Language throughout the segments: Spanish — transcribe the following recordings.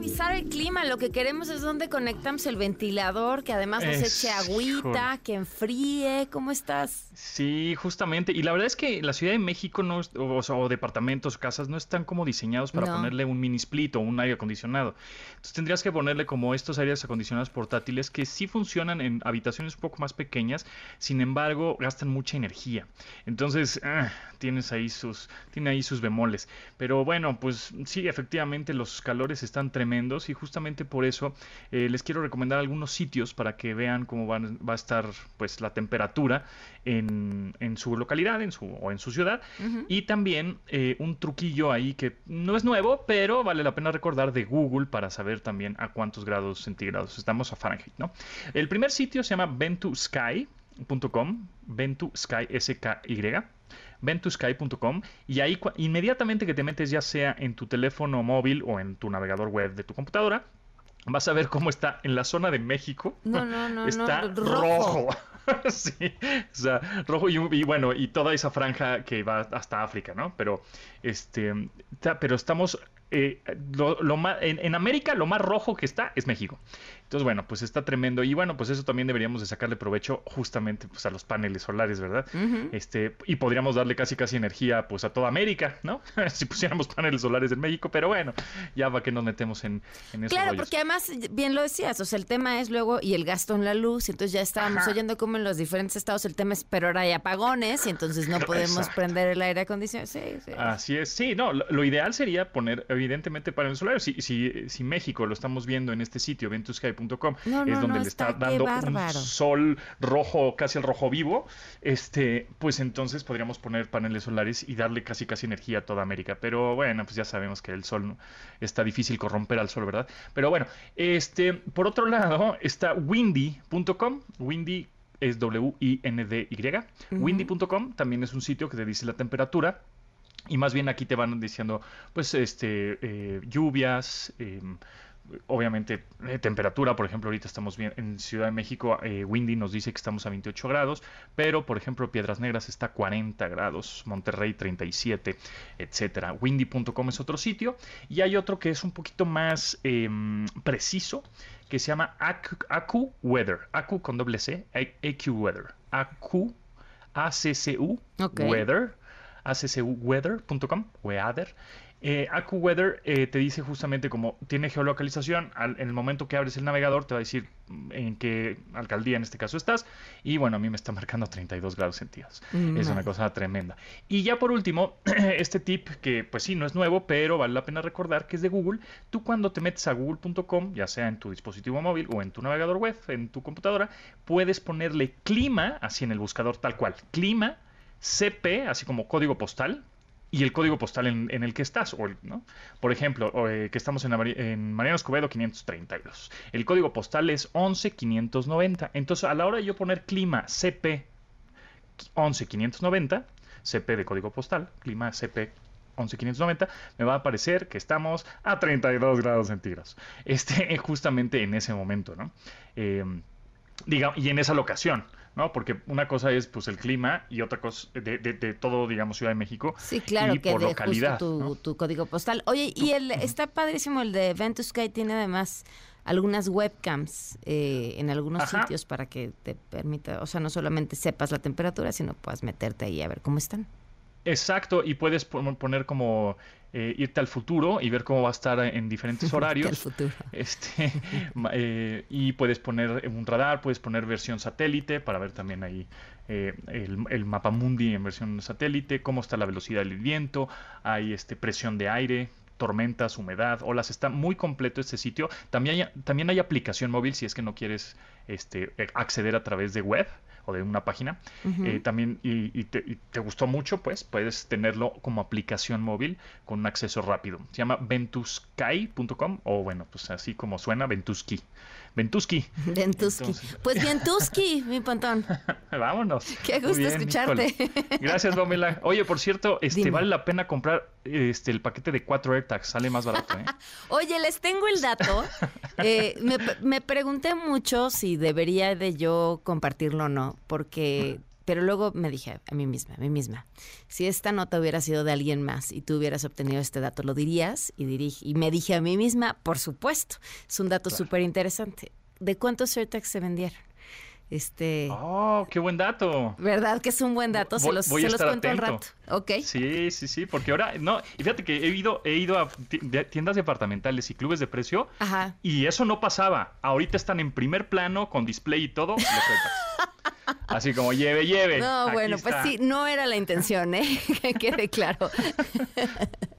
revisar el clima. Lo que queremos es donde conectamos el ventilador, que además nos Es- eche agüita, que enfríe. ¿Cómo estás? Sí, justamente. Y la verdad es que la Ciudad de México no es- o, o departamentos, casas, no están como diseñados para No. ponerle un mini split o un aire acondicionado. Entonces tendrías que ponerle como estos aires acondicionados portátiles que sí funcionan en habitaciones un poco más pequeñas, sin embargo gastan mucha energía. Entonces ah, tienes ahí sus, tiene ahí sus bemoles. Pero bueno, pues sí, efectivamente los calores están tremendos y justamente por eso eh, les quiero recomendar algunos sitios para que vean cómo van- va a estar pues la temperatura en, en su localidad en su, o en su ciudad. Y también eh, un truquillo ahí que no es nuevo, pero vale la pena recordar de Google para saber también a cuántos grados centígrados estamos a Fahrenheit, ¿no? El primer sitio se llama ventusky.com, ventusky, S-K-Y, ventusky.com y ahí inmediatamente que te metes ya sea en tu teléfono móvil o en tu navegador web de tu computadora, vas a ver cómo está en la zona de México. No, no, no, no, está rojo. rojo. sí, o sea, rojo y, y bueno, y toda esa franja que va hasta África, ¿no? Pero, este, ta- pero estamos, eh, lo, lo ma- en, en América lo más rojo que está es México. Entonces, bueno, pues está tremendo. Y bueno, pues eso también deberíamos de sacarle provecho justamente pues, a los paneles solares, ¿verdad? Este, y podríamos darle casi casi energía pues a toda América, ¿no? si pusiéramos paneles solares en México, pero bueno, ya va que nos metemos en, en esos Claro, rollos. porque además, bien lo decías, o sea, el tema es luego, y el gasto en la luz, y entonces ya estábamos oyendo como en los diferentes estados el tema es, pero ahora hay apagones, y entonces no podemos Exacto. prender el aire acondicionado. Sí, sí. Así es, sí, no, lo, lo ideal sería poner evidentemente paneles solares. Si, si, si México lo estamos viendo en este sitio, ventusky.com, No, no, es donde no, le está, dando un sol rojo, casi el rojo vivo, este, pues entonces podríamos poner paneles solares y darle casi casi energía a toda América. Pero bueno, pues ya sabemos que el sol está difícil corromper al sol, ¿verdad? Pero bueno, este, por otro lado está windy.com, windy es W-I-N-D-Y, windy.com también es un sitio que te dice la temperatura. Y más bien aquí te van diciendo, pues, este, eh, lluvias, eh, obviamente eh, temperatura, por ejemplo, ahorita estamos bien en Ciudad de México, eh, Windy nos dice que estamos a 28 grados, pero por ejemplo Piedras Negras está a 40 grados, Monterrey 37, etcétera. Windy.com es otro sitio y hay otro que es un poquito más em, preciso que se llama Acu, Acu Weather, Acu con doble C, AQ Weather, Acu, A-C-C-U, Ok. Weather, accweather.com, weather. Eh, AccuWeather eh, te dice justamente como tiene geolocalización, al- en el momento que abres el navegador te va a decir mm, en qué alcaldía en este caso estás y bueno, a mí me está marcando 32 grados centígrados. Mm, es una cosa tremenda. Y ya por último, este tip que pues sí, no es nuevo, pero vale la pena recordar que es de Google. Tú cuando te metes a google.com, ya sea en tu dispositivo móvil o en tu navegador web, en tu computadora, puedes ponerle clima, así en el buscador tal cual, clima CP, así como código postal, y el código postal en, el que estás. Por ejemplo, eh, que estamos en, en Mariano Escobedo 532. El código postal es 11590. Entonces, a la hora de yo poner clima CP 11590, CP de código postal, clima CP 11590, me va a aparecer que estamos a 32 grados centígrados. Este, justamente en ese momento. Eh, diga, y en esa locación, ¿no? Porque una cosa es pues el clima y otra cosa de, de- de todo, digamos, Ciudad de México. Sí, claro, y que por de localidad. justo tu, ¿no? tu código postal. Oye, y el está padrísimo el de Ventus Sky tiene además algunas webcams eh, en algunos Ajá. sitios para que te permita, o sea, no solamente sepas la temperatura, sino puedas meterte ahí a ver cómo están. Exacto, y puedes pon- poner como eh, irte al futuro y ver cómo va a estar en diferentes horarios. Este, eh, y puedes poner un radar, puedes poner versión satélite para ver también ahí eh, el, el mapa mundi en versión satélite, cómo está la velocidad del viento, hay este, presión de aire, tormentas, humedad, olas, está muy completo este sitio. También hay, también hay aplicación móvil si es que no quieres este, acceder a través de web o de una página, eh, también y, te, gustó mucho, pues puedes tenerlo como aplicación móvil con un acceso rápido. Se llama ventusky.com o bueno, pues así como suena, Ventusky. Ventusky. Ventusky. pues Ventusky, mi pantón. Vámonos. Qué gusto escucharte. Gracias, Pamela. Oye, por cierto, este vale la pena comprar este el paquete de cuatro AirTags, sale más barato, ¿eh? Oye, les tengo el dato. Eh, me, me pregunté mucho si debería de yo compartirlo o no, porque pero luego me dije a mí misma, a mí misma, si esta nota hubiera sido de alguien más y tú hubieras obtenido este dato, ¿lo dirías? Y, y me dije a mí misma, por supuesto, es un dato súper interesante. ¿De cuántos AirTags se vendieron? Este. Oh, qué buen dato. ¿Verdad que es un buen dato? Se los, se los cuento al rato. Ok. Sí, sí, sí, porque ahora, no, y fíjate que he ido, he ido a tiendas departamentales y clubes de precio Ajá. y eso no pasaba. Ahorita están en primer plano con display y todo. Así como lleve, lleve. No, bueno, pues sí, no era la intención, ¿eh? que quede claro.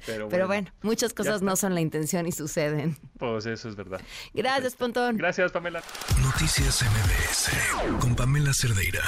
Pero bueno, muchas cosas no son la intención y suceden. Pues eso es verdad. Gracias, Pontón. Gracias, Pamela. Noticias MBS con Pamela Cerdeira.